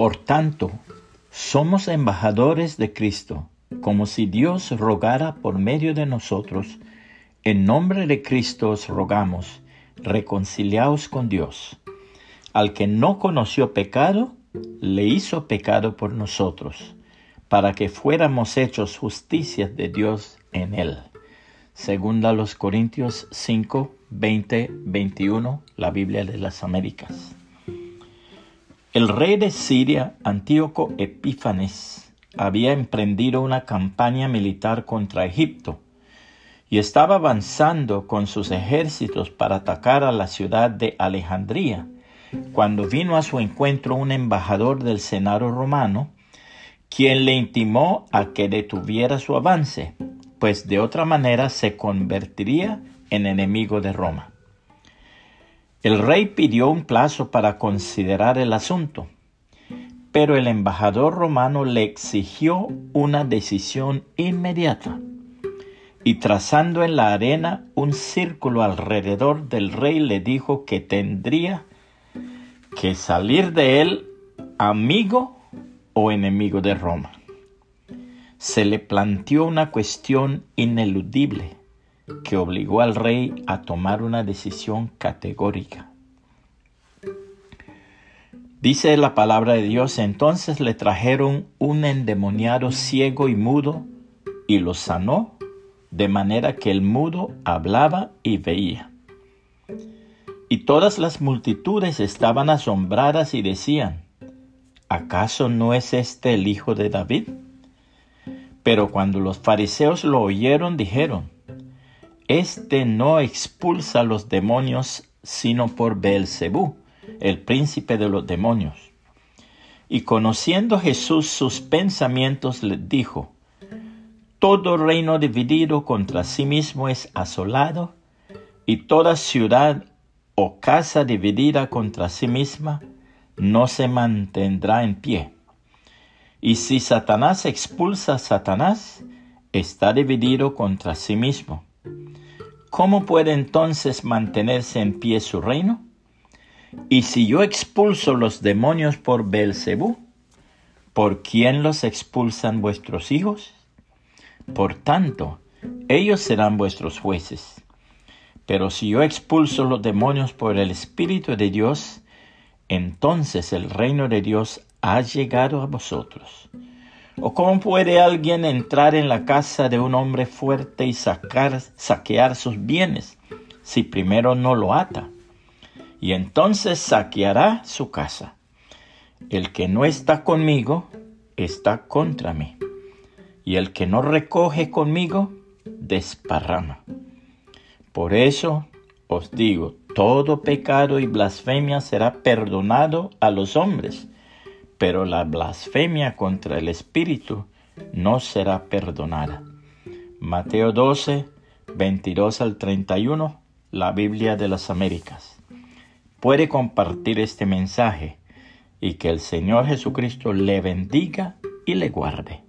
Por tanto, somos embajadores de Cristo, como si Dios rogara por medio de nosotros. En nombre de Cristo os rogamos, reconciliaos con Dios. Al que no conoció pecado, le hizo pecado por nosotros, para que fuéramos hechos justicia de Dios en él. Segunda los Corintios 5, 20, 21, la Biblia de las Américas. El rey de Siria, Antíoco Epífanes, había emprendido una campaña militar contra Egipto y estaba avanzando con sus ejércitos para atacar a la ciudad de Alejandría, cuando vino a su encuentro un embajador del Senado romano, quien le intimó a que detuviera su avance, pues de otra manera se convertiría en enemigo de Roma. El rey pidió un plazo para considerar el asunto, pero el embajador romano le exigió una decisión inmediata y trazando en la arena un círculo alrededor del rey le dijo que tendría que salir de él amigo o enemigo de Roma. Se le planteó una cuestión ineludible que obligó al rey a tomar una decisión categórica. Dice la palabra de Dios, entonces le trajeron un endemoniado ciego y mudo y lo sanó, de manera que el mudo hablaba y veía. Y todas las multitudes estaban asombradas y decían, ¿acaso no es este el hijo de David? Pero cuando los fariseos lo oyeron, dijeron, este no expulsa a los demonios sino por Beelzebú, el príncipe de los demonios. Y conociendo Jesús sus pensamientos, le dijo, Todo reino dividido contra sí mismo es asolado, y toda ciudad o casa dividida contra sí misma no se mantendrá en pie. Y si Satanás expulsa a Satanás, está dividido contra sí mismo. ¿Cómo puede entonces mantenerse en pie su reino? Y si yo expulso los demonios por Belcebú, ¿por quién los expulsan vuestros hijos? Por tanto, ellos serán vuestros jueces. Pero si yo expulso los demonios por el Espíritu de Dios, entonces el reino de Dios ha llegado a vosotros. ¿O cómo puede alguien entrar en la casa de un hombre fuerte y sacar, saquear sus bienes si primero no lo ata? Y entonces saqueará su casa. El que no está conmigo está contra mí. Y el que no recoge conmigo desparrama. Por eso os digo, todo pecado y blasfemia será perdonado a los hombres pero la blasfemia contra el Espíritu no será perdonada. Mateo 12, 22 al 31, la Biblia de las Américas. Puede compartir este mensaje y que el Señor Jesucristo le bendiga y le guarde.